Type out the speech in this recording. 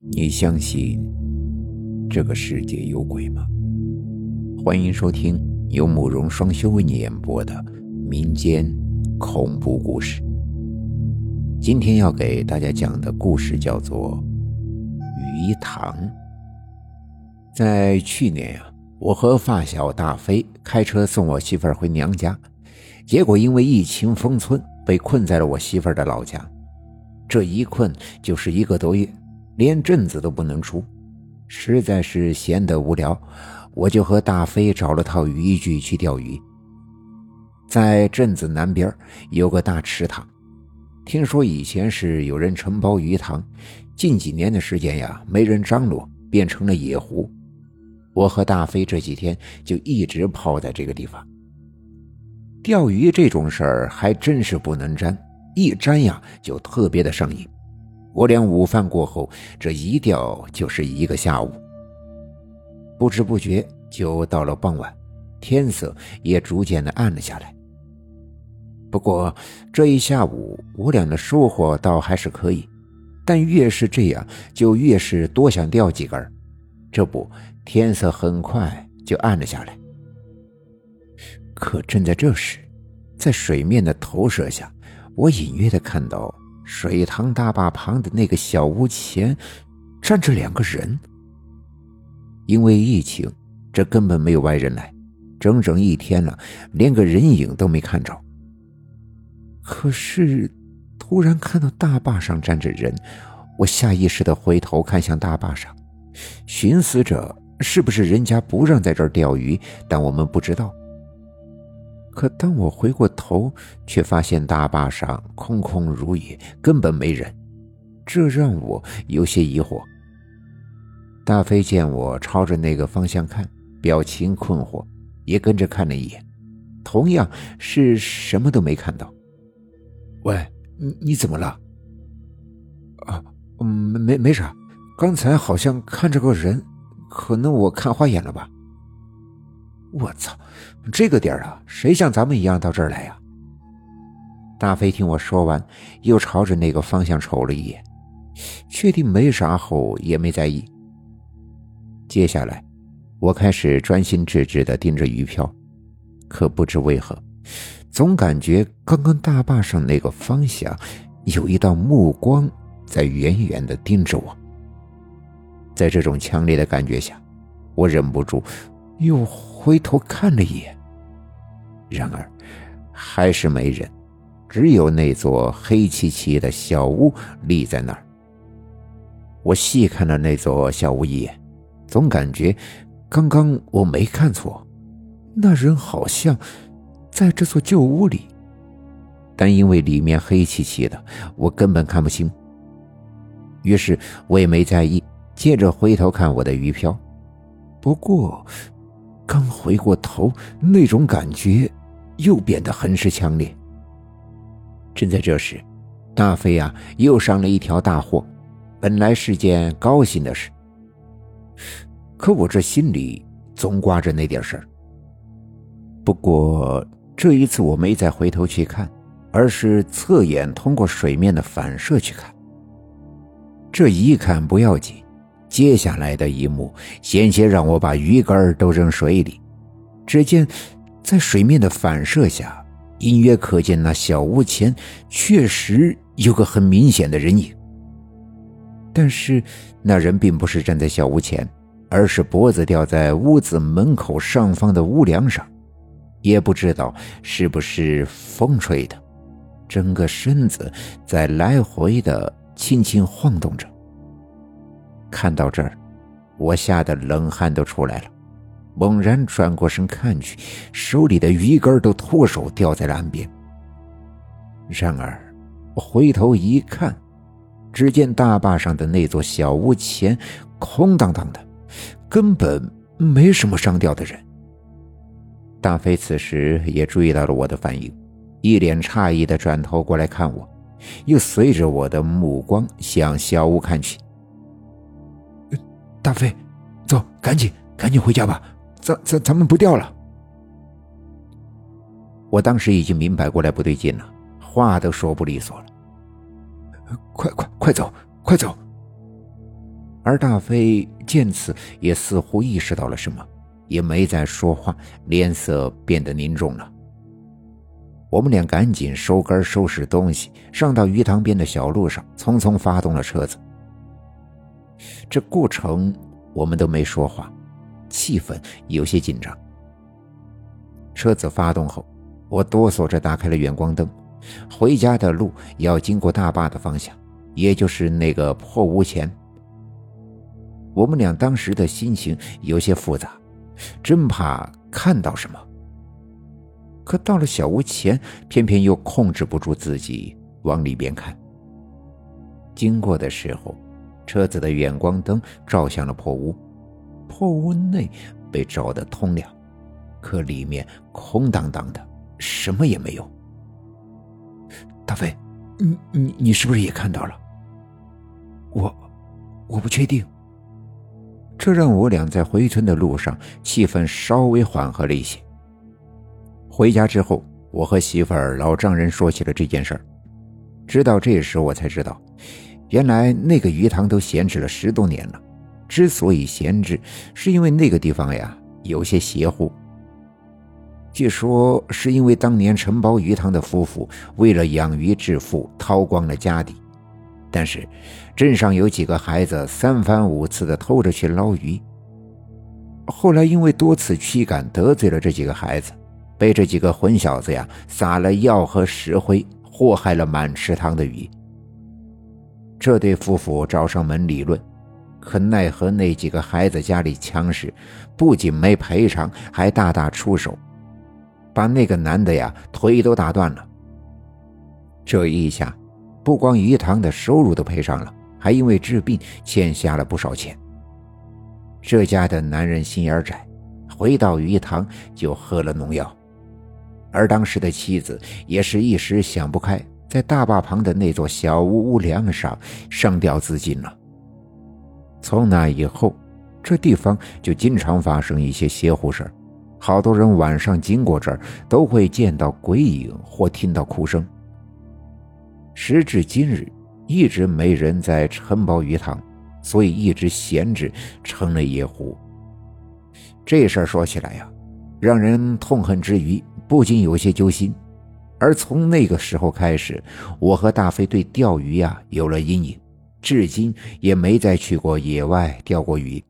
你相信这个世界有鬼吗？欢迎收听由慕容双修为你演播的民间恐怖故事。今天要给大家讲的故事叫做鱼塘。在去年呀，我和发小大飞开车送我媳妇儿回娘家，结果因为疫情封村，被困在了我媳妇儿的老家。这一困就是一个多月。连镇子都不能出，实在是闲得无聊，我就和大飞找了套渔具去钓鱼。在镇子南边有个大池塘，听说以前是有人承包鱼塘，近几年的时间呀，没人张罗，变成了野湖。我和大飞这几天就一直泡在这个地方。钓鱼这种事儿还真是不能沾，一沾呀就特别的上瘾。我俩午饭过后，这一钓就是一个下午，不知不觉就到了傍晚，天色也逐渐的暗了下来。不过这一下午，我俩的收获倒还是可以，但越是这样，就越是多想钓几根。这不，天色很快就暗了下来。可正在这时，在水面的投射下，我隐约的看到。水塘大坝旁的那个小屋前，站着两个人。因为疫情，这根本没有外人来，整整一天了，连个人影都没看着。可是，突然看到大坝上站着人，我下意识的回头看向大坝上，寻思着是不是人家不让在这儿钓鱼，但我们不知道。可当我回过头，却发现大坝上空空如也，根本没人，这让我有些疑惑。大飞见我朝着那个方向看，表情困惑，也跟着看了一眼，同样是什么都没看到。喂，你你怎么了？啊，没没没啥，刚才好像看着个人，可能我看花眼了吧。我操，这个点儿啊，谁像咱们一样到这儿来呀？大飞听我说完，又朝着那个方向瞅了一眼，确定没啥后也没在意。接下来，我开始专心致志地盯着鱼漂，可不知为何，总感觉刚刚大坝上那个方向有一道目光在远远地盯着我。在这种强烈的感觉下，我忍不住又。回头看了一眼，然而还是没人，只有那座黑漆漆的小屋立在那儿。我细看了那座小屋一眼，总感觉刚刚我没看错，那人好像在这座旧屋里，但因为里面黑漆漆的，我根本看不清。于是我也没在意，接着回头看我的鱼漂。不过。刚回过头，那种感觉又变得很是强烈。正在这时，大飞啊又上了一条大货，本来是件高兴的事。可我这心里总挂着那点事儿。不过这一次我没再回头去看，而是侧眼通过水面的反射去看。这一看不要紧。接下来的一幕，险些让我把鱼竿都扔水里。只见在水面的反射下，隐约可见那小屋前确实有个很明显的人影。但是那人并不是站在小屋前，而是脖子吊在屋子门口上方的屋梁上，也不知道是不是风吹的，整个身子在来回的轻轻晃动着。看到这儿，我吓得冷汗都出来了，猛然转过身看去，手里的鱼竿都脱手掉在了岸边。然而，我回头一看，只见大坝上的那座小屋前空荡荡的，根本没什么上钓的人。大飞此时也注意到了我的反应，一脸诧异的转头过来看我，又随着我的目光向小屋看去。大飞，走，赶紧，赶紧回家吧，咱咱咱们不钓了。我当时已经明白过来不对劲了，话都说不利索了。快快快走，快走！而大飞见此也似乎意识到了什么，也没再说话，脸色变得凝重了。我们俩赶紧收杆收拾东西，上到鱼塘边的小路上，匆匆发动了车子。这过程我们都没说话，气氛有些紧张。车子发动后，我哆嗦着打开了远光灯。回家的路要经过大坝的方向，也就是那个破屋前。我们俩当时的心情有些复杂，真怕看到什么。可到了小屋前，偏偏又控制不住自己往里边看。经过的时候，车子的远光灯照向了破屋，破屋内被照得通亮，可里面空荡荡的，什么也没有。大飞，你你你是不是也看到了？我，我不确定。这让我俩在回村的路上气氛稍微缓和了一些。回家之后，我和媳妇儿老丈人说起了这件事儿。直到这时，我才知道，原来那个鱼塘都闲置了十多年了。之所以闲置，是因为那个地方呀有些邪乎。据说是因为当年承包鱼塘的夫妇为了养鱼致富，掏光了家底。但是镇上有几个孩子三番五次的偷着去捞鱼。后来因为多次驱赶得罪了这几个孩子，被这几个混小子呀撒了药和石灰，祸害了满池塘的鱼。这对夫妇找上门理论，可奈何那几个孩子家里强势，不仅没赔偿，还大打出手。把那个男的呀腿都打断了。这一下，不光鱼塘的收入都赔上了，还因为治病欠下了不少钱。这家的男人心眼窄，回到鱼塘就喝了农药，而当时的妻子也是一时想不开，在大坝旁的那座小屋屋梁上上吊自尽了。从那以后，这地方就经常发生一些邪乎事儿。好多人晚上经过这儿，都会见到鬼影或听到哭声。时至今日，一直没人在承包鱼塘，所以一直闲置，成了野湖。这事儿说起来呀，让人痛恨之余，不禁有些揪心。而从那个时候开始，我和大飞对钓鱼呀有了阴影，至今也没再去过野外钓过鱼。